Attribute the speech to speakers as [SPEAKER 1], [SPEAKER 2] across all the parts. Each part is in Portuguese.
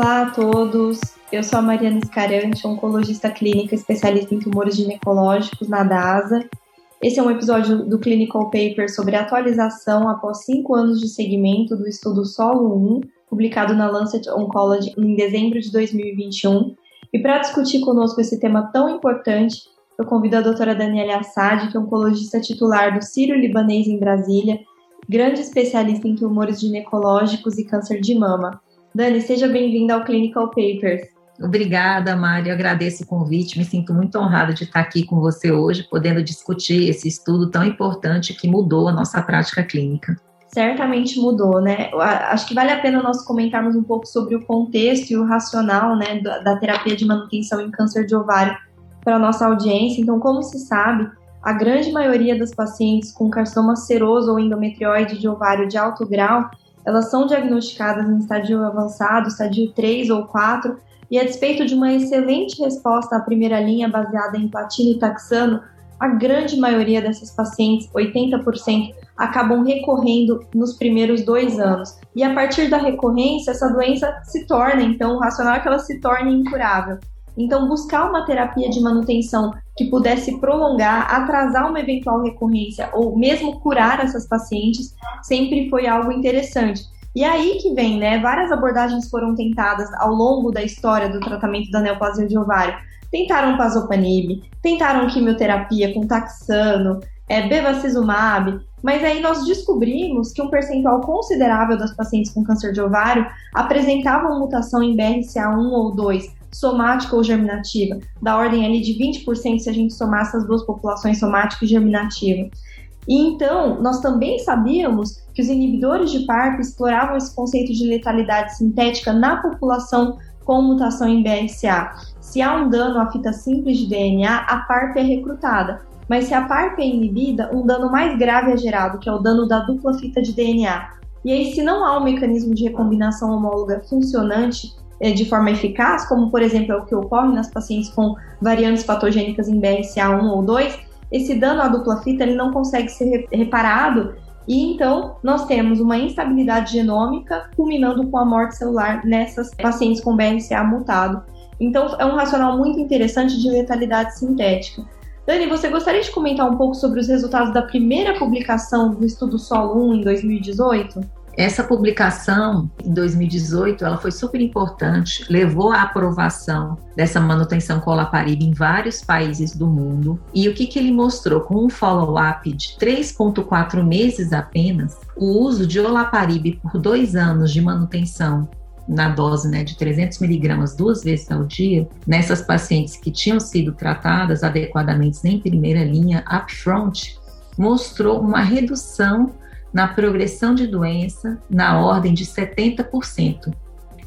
[SPEAKER 1] Olá a todos, eu sou a Mariana Escarante, oncologista clínica especialista em tumores ginecológicos na DASA. Esse é um episódio do Clinical Paper sobre atualização após cinco anos de segmento do estudo Solo 1, publicado na Lancet Oncology em dezembro de 2021. E para discutir conosco esse tema tão importante, eu convido a doutora Daniela Assad, que é oncologista titular do Círio Libanês em Brasília, grande especialista em tumores ginecológicos e câncer de mama. Dani, seja bem-vinda ao Clinical Papers.
[SPEAKER 2] Obrigada, Mário. Agradeço o convite. Me sinto muito honrada de estar aqui com você hoje, podendo discutir esse estudo tão importante que mudou a nossa prática clínica.
[SPEAKER 1] Certamente mudou, né? Acho que vale a pena nós comentarmos um pouco sobre o contexto e o racional né, da terapia de manutenção em câncer de ovário para a nossa audiência. Então, como se sabe, a grande maioria das pacientes com carcinoma seroso ou endometrióide de ovário de alto grau, elas são diagnosticadas em estádio avançado, estádio 3 ou 4, e a despeito de uma excelente resposta à primeira linha baseada em platino e taxano, a grande maioria dessas pacientes, 80%, acabam recorrendo nos primeiros dois anos. E a partir da recorrência, essa doença se torna, então, o racional é que ela se torne incurável. Então, buscar uma terapia de manutenção que pudesse prolongar, atrasar uma eventual recorrência ou mesmo curar essas pacientes sempre foi algo interessante. E aí que vem, né? Várias abordagens foram tentadas ao longo da história do tratamento da neoplasia de ovário. Tentaram pazopanib, tentaram quimioterapia com taxano, é, bevacizumab, mas aí nós descobrimos que um percentual considerável das pacientes com câncer de ovário apresentavam mutação em BRCA1 ou 2, somática ou germinativa, da ordem ali de 20% se a gente somar essas duas populações, somática e germinativa. E então, nós também sabíamos que os inibidores de PARP exploravam esse conceito de letalidade sintética na população com mutação em BRCA. Se há um dano à fita simples de DNA, a PARP é recrutada. Mas se a PARP é inibida, um dano mais grave é gerado, que é o dano da dupla fita de DNA. E aí, se não há um mecanismo de recombinação homóloga funcionante de forma eficaz, como por exemplo é o que ocorre nas pacientes com variantes patogênicas em BRCA1 ou 2, esse dano à dupla fita ele não consegue ser reparado e então nós temos uma instabilidade genômica culminando com a morte celular nessas pacientes com BRCA mutado. Então é um racional muito interessante de letalidade sintética. Dani, você gostaria de comentar um pouco sobre os resultados da primeira publicação do estudo SOL 1 em 2018?
[SPEAKER 2] Essa publicação, em 2018, ela foi super importante, levou à aprovação dessa manutenção com olaparib em vários países do mundo. E o que, que ele mostrou? Com um follow-up de 3,4 meses apenas, o uso de olaparib por dois anos de manutenção na dose né, de 300 miligramas duas vezes ao dia, nessas pacientes que tinham sido tratadas adequadamente em primeira linha, upfront, mostrou uma redução na progressão de doença na ordem de 70%.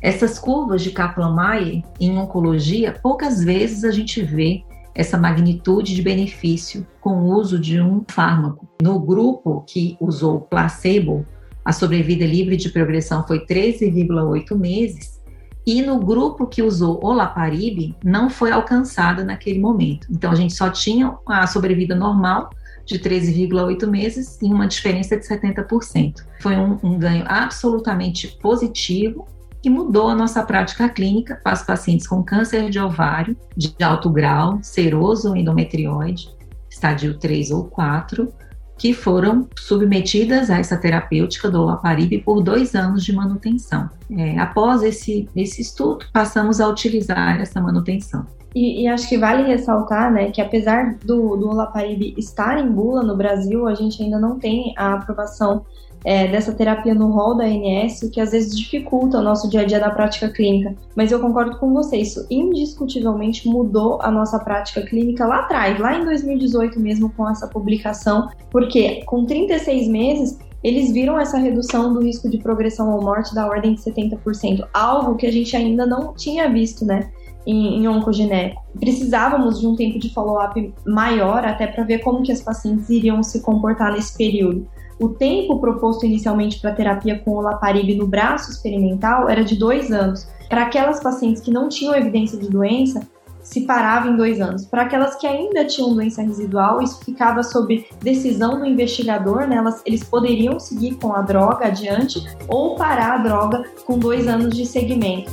[SPEAKER 2] Essas curvas de Kaplan-Meier em oncologia, poucas vezes a gente vê essa magnitude de benefício com o uso de um fármaco. No grupo que usou placebo, a sobrevida livre de progressão foi 13,8 meses, e no grupo que usou olaparib não foi alcançada naquele momento. Então a gente só tinha a sobrevida normal de 13,8 meses e uma diferença de 70%. Foi um, um ganho absolutamente positivo que mudou a nossa prática clínica para os pacientes com câncer de ovário de alto grau, seroso ou endometrióide, estadio 3 ou 4, que foram submetidas a essa terapêutica do olaparib por dois anos de manutenção. É, após esse, esse estudo, passamos a utilizar essa manutenção.
[SPEAKER 1] E, e, acho que vale ressaltar, né, que apesar do, do olaparib estar em bula no Brasil, a gente ainda não tem a aprovação é, dessa terapia no rol da ANS, que às vezes dificulta o nosso dia a dia na prática clínica. Mas eu concordo com você, isso indiscutivelmente mudou a nossa prática clínica lá atrás, lá em 2018 mesmo, com essa publicação, porque com 36 meses eles viram essa redução do risco de progressão ou morte da ordem de 70%, algo que a gente ainda não tinha visto, né? em, em oncogineco. Precisávamos de um tempo de follow-up maior até para ver como que as pacientes iriam se comportar nesse período. O tempo proposto inicialmente para terapia com o Laparib no braço experimental era de dois anos. Para aquelas pacientes que não tinham evidência de doença, se parava em dois anos. Para aquelas que ainda tinham doença residual, isso ficava sob decisão do investigador, né? Elas, eles poderiam seguir com a droga adiante ou parar a droga com dois anos de segmento.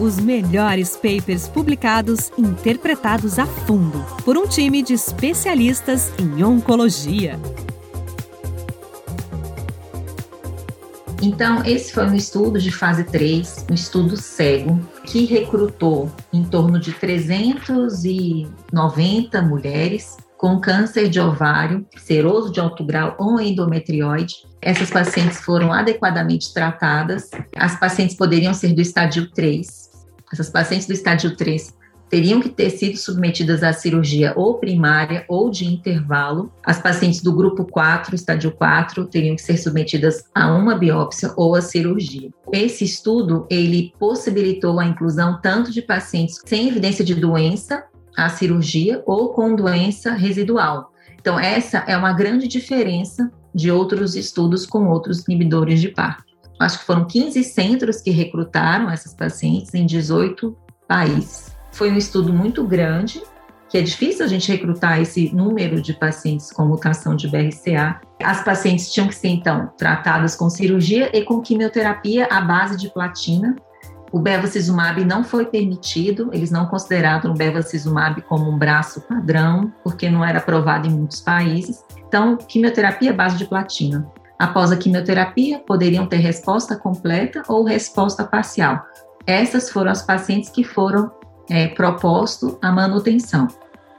[SPEAKER 3] Os melhores papers publicados interpretados a fundo por um time de especialistas em oncologia.
[SPEAKER 2] Então, esse foi um estudo de fase 3, um estudo cego, que recrutou em torno de 390 mulheres com câncer de ovário, seroso de alto grau ou endometrioide. Essas pacientes foram adequadamente tratadas. As pacientes poderiam ser do estádio 3. Essas pacientes do estádio 3 teriam que ter sido submetidas à cirurgia ou primária ou de intervalo. As pacientes do grupo 4, estádio 4, teriam que ser submetidas a uma biópsia ou a cirurgia. Esse estudo, ele possibilitou a inclusão tanto de pacientes sem evidência de doença à cirurgia ou com doença residual. Então, essa é uma grande diferença de outros estudos com outros inibidores de PARP. Acho que foram 15 centros que recrutaram essas pacientes em 18 países. Foi um estudo muito grande, que é difícil a gente recrutar esse número de pacientes com mutação de BRCA. As pacientes tinham que ser, então, tratadas com cirurgia e com quimioterapia à base de platina. O bevacizumab não foi permitido, eles não consideraram o bevacizumab como um braço padrão, porque não era aprovado em muitos países. Então, quimioterapia à base de platina. Após a quimioterapia, poderiam ter resposta completa ou resposta parcial. Essas foram as pacientes que foram é, proposto a manutenção.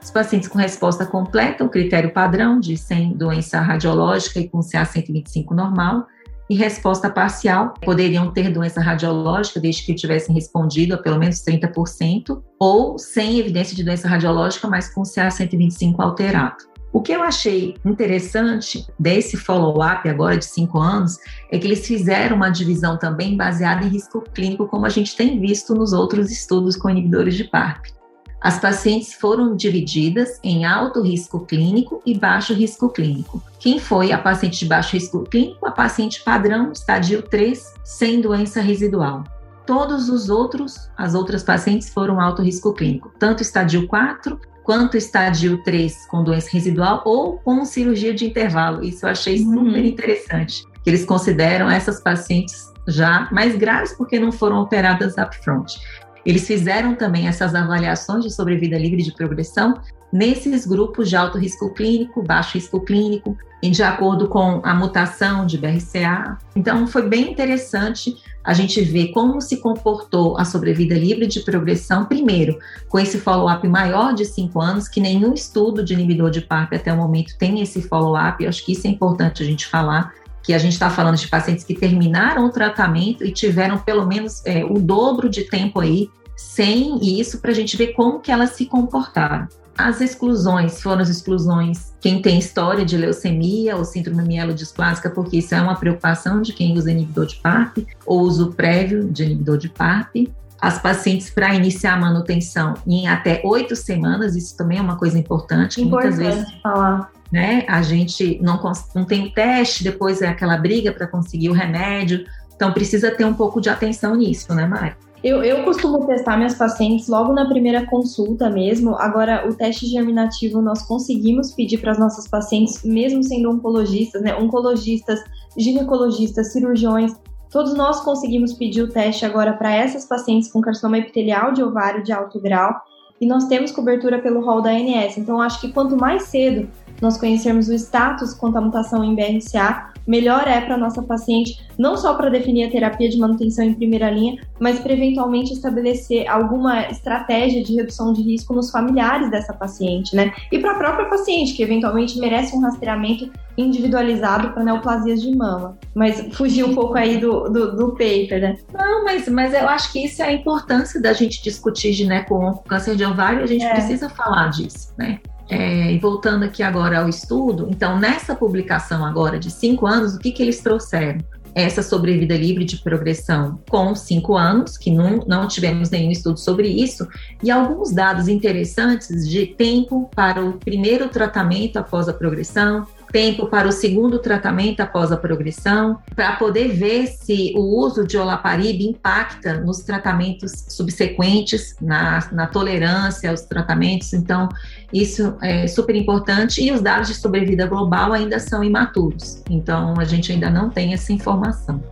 [SPEAKER 2] Os pacientes com resposta completa, o critério padrão de sem doença radiológica e com CA125 normal, e resposta parcial, poderiam ter doença radiológica desde que tivessem respondido a pelo menos 30%, ou sem evidência de doença radiológica, mas com CA125 alterado. O que eu achei interessante desse follow-up agora de cinco anos é que eles fizeram uma divisão também baseada em risco clínico, como a gente tem visto nos outros estudos com inibidores de PARP. As pacientes foram divididas em alto risco clínico e baixo risco clínico. Quem foi a paciente de baixo risco clínico? A paciente padrão, estadio 3, sem doença residual. Todos os outros, as outras pacientes foram alto risco clínico, tanto estadio 4 quanto estádio 3 com doença residual ou com cirurgia de intervalo. Isso eu achei uhum. super interessante, que eles consideram essas pacientes já mais graves porque não foram operadas upfront. Eles fizeram também essas avaliações de sobrevida livre de progressão nesses grupos de alto risco clínico, baixo risco clínico, de acordo com a mutação de BRCA. Então, foi bem interessante a gente ver como se comportou a sobrevida livre de progressão, primeiro, com esse follow-up maior de cinco anos, que nenhum estudo de inibidor de PARP até o momento tem esse follow-up, acho que isso é importante a gente falar, que a gente está falando de pacientes que terminaram o tratamento e tiveram pelo menos é, o dobro de tempo aí sem isso para a gente ver como que elas se comportaram. As exclusões foram as exclusões quem tem história de leucemia ou síndrome mielodisplásica, porque isso é uma preocupação de quem usa inibidor de PARP, ou uso prévio de inibidor de PARP. As pacientes para iniciar a manutenção em até oito semanas, isso também é uma coisa importante.
[SPEAKER 1] Importante muitas vezes falar.
[SPEAKER 2] Né, a gente não, não tem o teste, depois é aquela briga para conseguir o remédio. Então precisa ter um pouco de atenção nisso, né, Mari?
[SPEAKER 1] Eu, eu costumo testar minhas pacientes logo na primeira consulta mesmo. Agora, o teste germinativo nós conseguimos pedir para as nossas pacientes, mesmo sendo oncologistas, né? Oncologistas, ginecologistas, cirurgiões, todos nós conseguimos pedir o teste agora para essas pacientes com carcinoma epitelial de ovário de alto grau. E nós temos cobertura pelo rol da ANS. Então, acho que quanto mais cedo nós conhecermos o status quanto à mutação em BRCA, melhor é para nossa paciente, não só para definir a terapia de manutenção em primeira linha, mas para eventualmente estabelecer alguma estratégia de redução de risco nos familiares dessa paciente, né? E para a própria paciente, que eventualmente merece um rastreamento individualizado para neoplasias de mama. Mas fugir um pouco aí do, do, do, paper, né?
[SPEAKER 2] Não, mas, mas eu acho que isso é a importância da gente discutir gineco câncer de ovário, a gente é. precisa falar disso, né? É, e voltando aqui agora ao estudo, então nessa publicação agora de cinco anos, o que, que eles trouxeram? essa sobrevida livre de progressão com cinco anos, que não, não tivemos nenhum estudo sobre isso, e alguns dados interessantes de tempo para o primeiro tratamento após a progressão, tempo para o segundo tratamento após a progressão, para poder ver se o uso de olaparib impacta nos tratamentos subsequentes, na, na tolerância aos tratamentos. Então, isso é super importante. E os dados de sobrevida global ainda são imaturos. Então, a gente ainda não tem essa informação.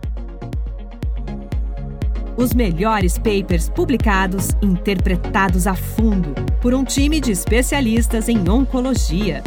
[SPEAKER 3] Os melhores papers publicados, interpretados a fundo por um time de especialistas em oncologia.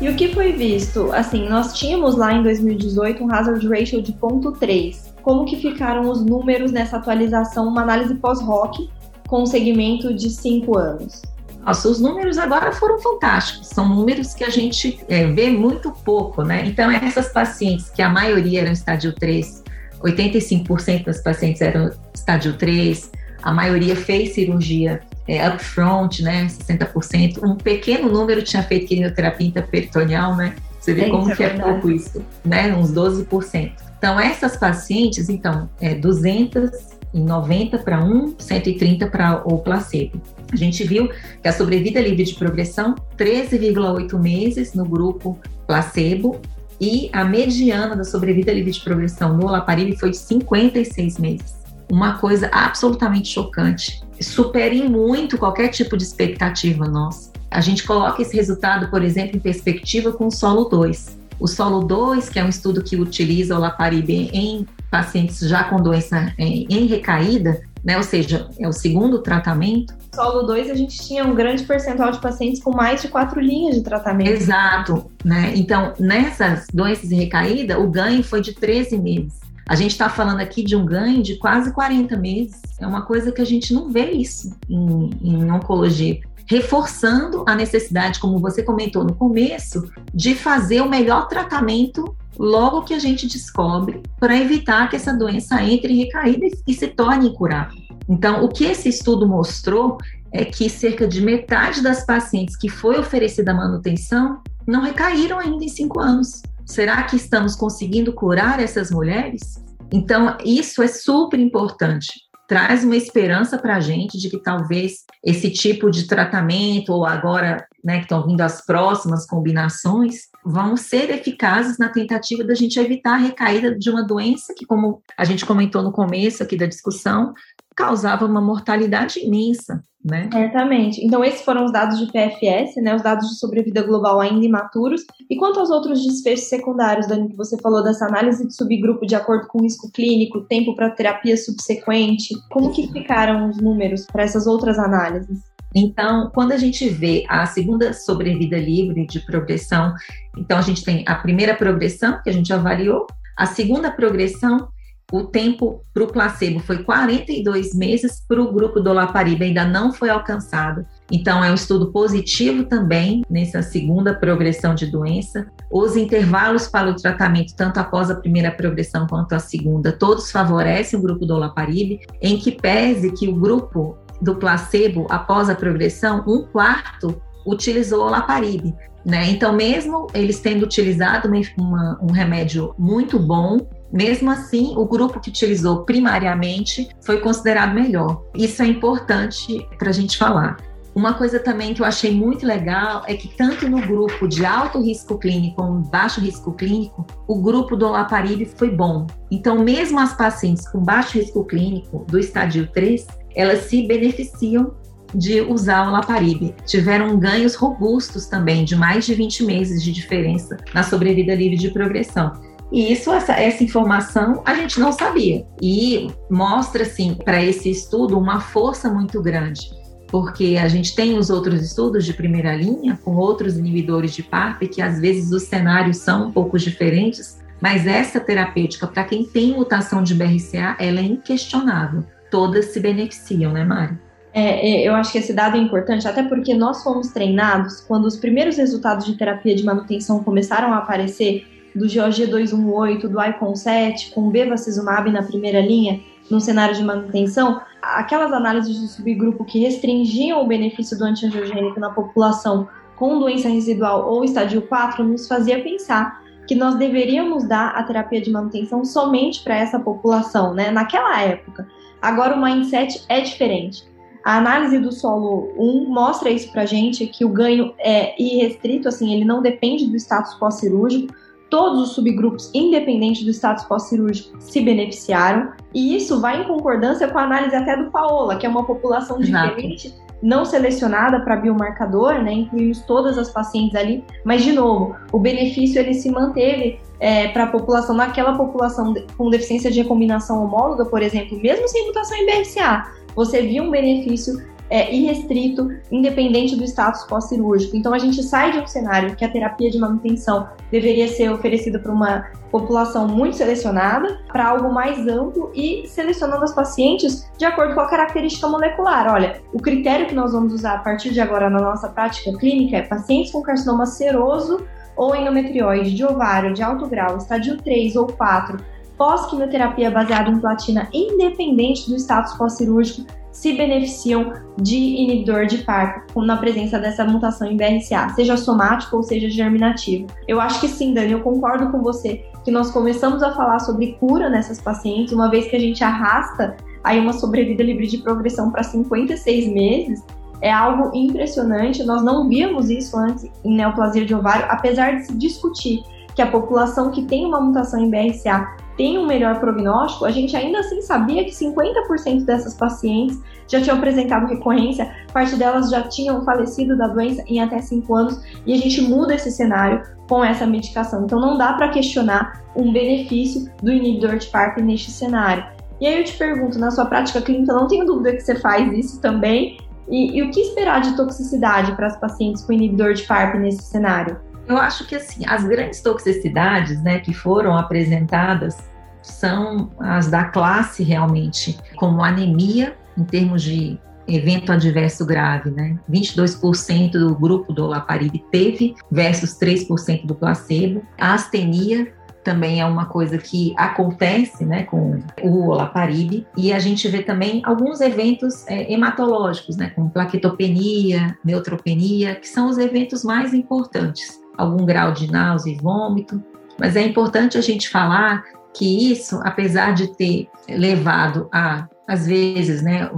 [SPEAKER 1] E o que foi visto? Assim, nós tínhamos lá em 2018 um hazard ratio de 0.3. Como que ficaram os números nessa atualização, uma análise pós-ROC com um segmento de 5 anos?
[SPEAKER 2] Nossa, os números agora foram fantásticos. São números que a gente é, vê muito pouco, né? Então, essas pacientes, que a maioria eram estádio 3, 85% das pacientes eram estádio 3, a maioria fez cirurgia é, upfront, né, 60%. Um pequeno número tinha feito quimioterapia interperitoneal, né? Você vê é, como que é, é pouco isso, né? Uns 12%. Então, essas pacientes, então, é 290 para 1, 130 para o placebo. A gente viu que a sobrevida livre de progressão, 13,8 meses no grupo placebo, e a mediana da sobrevida livre de progressão no olaparib foi de 56 meses uma coisa absolutamente chocante. Supere muito qualquer tipo de expectativa nossa. A gente coloca esse resultado, por exemplo, em perspectiva com o solo 2. O solo 2, que é um estudo que utiliza o laparib em pacientes já com doença em, em recaída, né, ou seja, é o segundo tratamento.
[SPEAKER 1] Solo 2, a gente tinha um grande percentual de pacientes com mais de quatro linhas de tratamento.
[SPEAKER 2] Exato, né? Então, nessas doenças em recaída, o ganho foi de 13 meses. A gente está falando aqui de um ganho de quase 40 meses. É uma coisa que a gente não vê isso em, em oncologia reforçando a necessidade, como você comentou no começo, de fazer o melhor tratamento logo que a gente descobre, para evitar que essa doença entre em recaída e se torne incurável. Então, o que esse estudo mostrou é que cerca de metade das pacientes que foi oferecida manutenção não recaíram ainda em cinco anos. Será que estamos conseguindo curar essas mulheres? Então, isso é super importante. Traz uma esperança para a gente de que talvez esse tipo de tratamento, ou agora né, que estão vindo as próximas combinações, vão ser eficazes na tentativa da gente evitar a recaída de uma doença que, como a gente comentou no começo aqui da discussão, causava uma mortalidade imensa né?
[SPEAKER 1] Certamente. Então, esses foram os dados de PFS, né? Os dados de sobrevida global ainda imaturos. E quanto aos outros desfechos secundários, Dani, que você falou dessa análise de subgrupo de acordo com risco clínico, tempo para terapia subsequente, como que ficaram os números para essas outras análises?
[SPEAKER 2] Então, quando a gente vê a segunda sobrevida livre de progressão, então a gente tem a primeira progressão, que a gente avaliou, a segunda progressão o tempo para o placebo foi 42 meses, para o grupo do Lapariba ainda não foi alcançado. Então, é um estudo positivo também nessa segunda progressão de doença. Os intervalos para o tratamento, tanto após a primeira progressão quanto a segunda, todos favorecem o grupo do Olaparib, em que pese que o grupo do placebo, após a progressão, um quarto utilizou o Olaparib. Né? Então, mesmo eles tendo utilizado uma, uma, um remédio muito bom, mesmo assim, o grupo que utilizou primariamente foi considerado melhor. Isso é importante para a gente falar. Uma coisa também que eu achei muito legal é que tanto no grupo de alto risco clínico como baixo risco clínico, o grupo do olaparib foi bom. Então, mesmo as pacientes com baixo risco clínico do estádio 3, elas se beneficiam de usar o olaparib. Tiveram ganhos robustos também, de mais de 20 meses de diferença na sobrevida livre de progressão. E isso, essa, essa informação a gente não sabia. E mostra, assim, para esse estudo uma força muito grande, porque a gente tem os outros estudos de primeira linha, com outros inibidores de PARP, que às vezes os cenários são um pouco diferentes, mas essa terapêutica, para quem tem mutação de BRCA, ela é inquestionável. Todas se beneficiam, né, Mari?
[SPEAKER 1] É, é, eu acho que esse dado é importante, até porque nós fomos treinados, quando os primeiros resultados de terapia de manutenção começaram a aparecer, do GOG 218, do ICON 7, com bevacizumab na primeira linha, no cenário de manutenção, aquelas análises de subgrupo que restringiam o benefício do antiangiogênico na população com doença residual ou estadio 4 nos fazia pensar que nós deveríamos dar a terapia de manutenção somente para essa população, né? Naquela época. Agora o mindset é diferente. A análise do solo 1 mostra isso para gente, que o ganho é irrestrito, assim, ele não depende do status pós-cirúrgico. Todos os subgrupos, independente do status pós-cirúrgico, se beneficiaram. E isso vai em concordância com a análise até do Paola, que é uma população diferente não selecionada para biomarcador, né? Incluímos todas as pacientes ali, mas de novo, o benefício ele se manteve é, para a população, naquela população com deficiência de recombinação homóloga, por exemplo, mesmo sem mutação em BRCA, você via um benefício é, irrestrito, independente do status pós-cirúrgico. Então a gente sai de um cenário que a terapia de manutenção deveria ser oferecida para uma população muito selecionada, para algo mais amplo e selecionando as pacientes de acordo com a característica molecular. Olha, o critério que nós vamos usar a partir de agora na nossa prática clínica é pacientes com carcinoma seroso ou endometriose de ovário de alto grau, estádio 3 ou 4, pós-quimioterapia baseada em platina, independente do status pós-cirúrgico, se beneficiam de inibidor de PARP na presença dessa mutação em BRCA, seja somático ou seja germinativo. Eu acho que sim, Dani, eu concordo com você que nós começamos a falar sobre cura nessas pacientes, uma vez que a gente arrasta aí uma sobrevida livre de progressão para 56 meses, é algo impressionante. Nós não víamos isso antes em neoplasia de ovário, apesar de se discutir que a população que tem uma mutação em BRCA tem um melhor prognóstico, a gente ainda assim sabia que 50% dessas pacientes já tinham apresentado recorrência, parte delas já tinham falecido da doença em até 5 anos, e a gente muda esse cenário com essa medicação. Então não dá para questionar um benefício do inibidor de PARP neste cenário. E aí eu te pergunto, na sua prática clínica, não tenho dúvida que você faz isso também, e, e o que esperar de toxicidade para as pacientes com inibidor de PARP nesse cenário?
[SPEAKER 2] Eu acho que assim, as grandes toxicidades, né, que foram apresentadas são as da classe realmente, como anemia, em termos de evento adverso grave, né? 22% do grupo do olaparib teve versus 3% do placebo. A astenia também é uma coisa que acontece né, com o olaparib e a gente vê também alguns eventos é, hematológicos, né, como plaquetopenia, neutropenia, que são os eventos mais importantes. Algum grau de náusea e vômito, mas é importante a gente falar que isso, apesar de ter levado a, às vezes, né,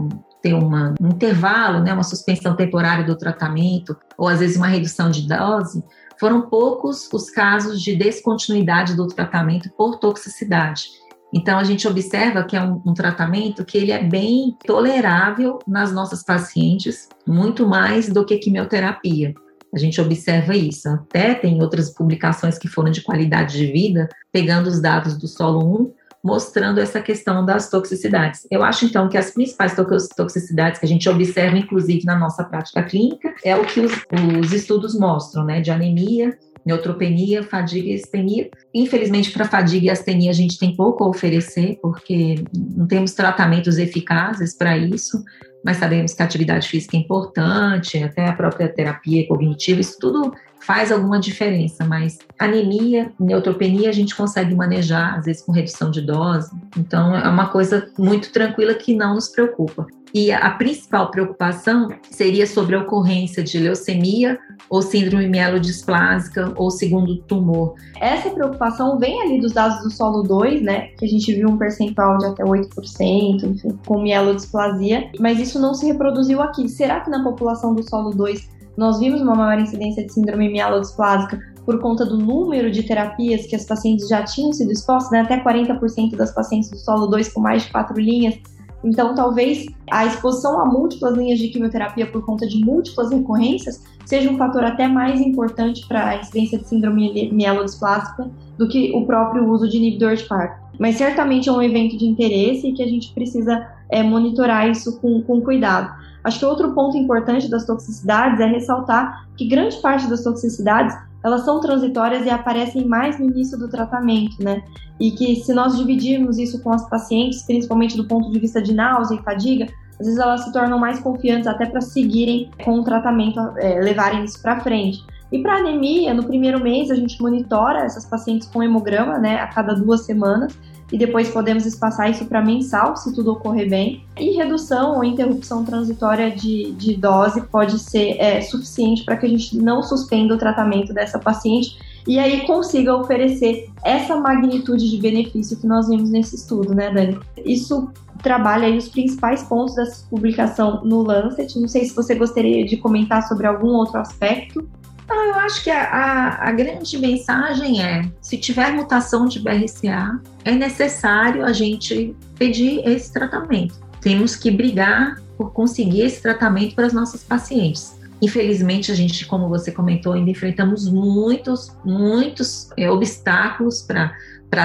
[SPEAKER 2] ter uma, um intervalo, né, uma suspensão temporária do tratamento, ou às vezes uma redução de dose, foram poucos os casos de descontinuidade do tratamento por toxicidade. Então a gente observa que é um, um, tratamento que ele é bem tolerável nas nossas pacientes, muito mais do que quimioterapia. A gente observa isso. Até tem outras publicações que foram de qualidade de vida, pegando os dados do solo 1, mostrando essa questão das toxicidades. Eu acho, então, que as principais toxicidades que a gente observa, inclusive na nossa prática clínica, é o que os, os estudos mostram, né? De anemia, neutropenia, fadiga e astenia. Infelizmente, para fadiga e astenia, a gente tem pouco a oferecer, porque não temos tratamentos eficazes para isso mas sabemos que a atividade física é importante, até a própria terapia cognitiva, isso tudo faz alguma diferença, mas anemia, neutropenia a gente consegue manejar, às vezes com redução de dose, então é uma coisa muito tranquila que não nos preocupa. E a principal preocupação seria sobre a ocorrência de leucemia ou síndrome mielodisplásica ou segundo tumor.
[SPEAKER 1] Essa preocupação vem ali dos dados do solo 2, né? Que a gente viu um percentual de até 8%, enfim, com mielodisplasia, mas isso não se reproduziu aqui. Será que na população do solo 2 nós vimos uma maior incidência de síndrome mielodisplásica por conta do número de terapias que as pacientes já tinham sido expostas, né? até 40% das pacientes do solo 2 com mais de quatro linhas então, talvez a exposição a múltiplas linhas de quimioterapia por conta de múltiplas recorrências seja um fator até mais importante para a incidência de síndrome mielodisplásica do que o próprio uso de inibidor de PARP. Mas certamente é um evento de interesse e que a gente precisa é, monitorar isso com, com cuidado. Acho que outro ponto importante das toxicidades é ressaltar que grande parte das toxicidades elas são transitórias e aparecem mais no início do tratamento, né? E que se nós dividirmos isso com as pacientes, principalmente do ponto de vista de náusea e fadiga, às vezes elas se tornam mais confiantes até para seguirem com o tratamento, é, levarem isso para frente. E para anemia, no primeiro mês a gente monitora essas pacientes com hemograma, né, a cada duas semanas, e depois podemos espaçar isso para mensal, se tudo ocorrer bem. E redução ou interrupção transitória de, de dose pode ser é, suficiente para que a gente não suspenda o tratamento dessa paciente e aí consiga oferecer essa magnitude de benefício que nós vimos nesse estudo, né, Dani? Isso trabalha aí os principais pontos dessa publicação no Lancet. Não sei se você gostaria de comentar sobre algum outro aspecto.
[SPEAKER 2] Não, eu acho que a, a, a, grande mensagem é: se tiver mutação de BRCA, é necessário a gente pedir esse tratamento. Temos que brigar por conseguir esse tratamento para as nossas pacientes. Infelizmente, a gente, como você comentou, ainda enfrentamos muitos, muitos é, obstáculos para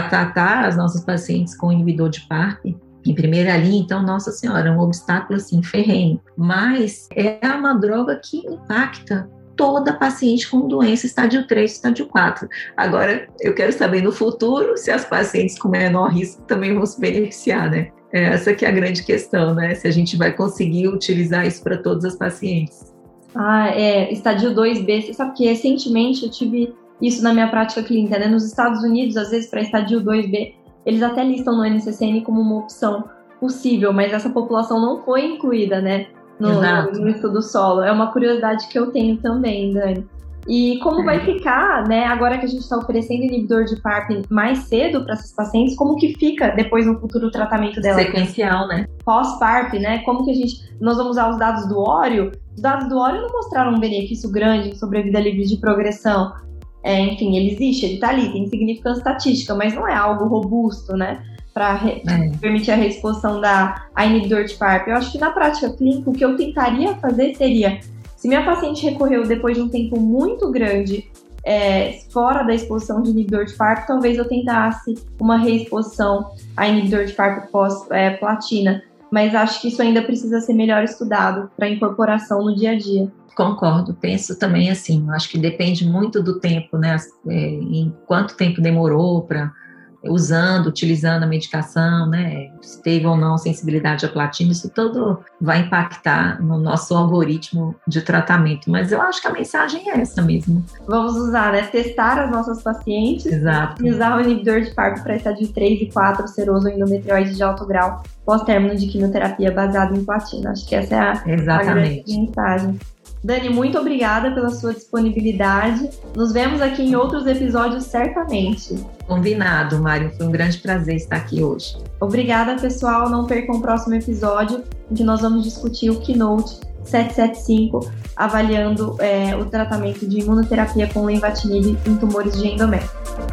[SPEAKER 2] tratar as nossas pacientes com inibidor de PARP em primeira linha, então, nossa senhora, é um obstáculo assim ferrenho. Mas é uma droga que impacta toda paciente com doença estádio 3, estádio 4. Agora, eu quero saber no futuro se as pacientes com menor risco também vão se beneficiar, né? É essa que é a grande questão, né? Se a gente vai conseguir utilizar isso para todas as pacientes.
[SPEAKER 1] Ah, é, estadio 2B. Você sabe que recentemente eu tive isso na minha prática clínica, né? Nos Estados Unidos, às vezes, para estadio 2B, eles até listam no NCCN como uma opção possível, mas essa população não foi incluída, né? No, no estudo solo. É uma curiosidade que eu tenho também, Dani. E como é. vai ficar, né, agora que a gente está oferecendo inibidor de PARP mais cedo para essas pacientes, como que fica depois no futuro tratamento dela?
[SPEAKER 2] Sequencial, né?
[SPEAKER 1] Pós-PARP, né? Como que a gente. Nós vamos usar os dados do óleo? Os dados do óleo não mostraram um benefício grande em sobrevida livre de progressão. É, enfim, ele existe, ele está ali, tem significância estatística, mas não é algo robusto, né? Para é. permitir a reexposição da a inibidor de PARP. Eu acho que na prática clínica, o que eu tentaria fazer seria se minha paciente recorreu depois de um tempo muito grande é, fora da exposição de inibidor de PARP, talvez eu tentasse uma reexposição a inibidor de PARP pós-platina. É, mas acho que isso ainda precisa ser melhor estudado para incorporação no dia a dia.
[SPEAKER 2] Concordo, penso também assim. Acho que depende muito do tempo, né? É, em quanto tempo demorou para usando, utilizando a medicação, né? Se teve ou não sensibilidade à platina, isso tudo vai impactar no nosso algoritmo de tratamento. Mas eu acho que a mensagem é essa mesmo.
[SPEAKER 1] Vamos usar, né? Testar as nossas pacientes
[SPEAKER 2] Exato.
[SPEAKER 1] e usar o inibidor de PARP para estádio 3 e 4, seroso endometrioide de alto grau, pós-término de quimioterapia baseado em platina. Acho que essa é a, a grande mensagem. Dani, muito obrigada pela sua disponibilidade. Nos vemos aqui em outros episódios, certamente.
[SPEAKER 2] Combinado, Mário. Foi um grande prazer estar aqui hoje.
[SPEAKER 1] Obrigada, pessoal. Não percam o próximo episódio, em que nós vamos discutir o Keynote 775, avaliando é, o tratamento de imunoterapia com lenvatinib em tumores de endométrio.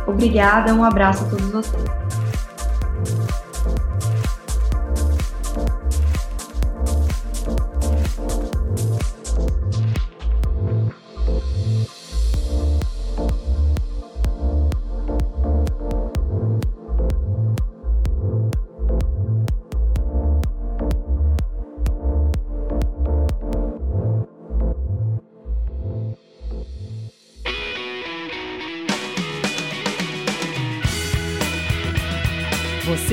[SPEAKER 1] Obrigada, um abraço a todos vocês.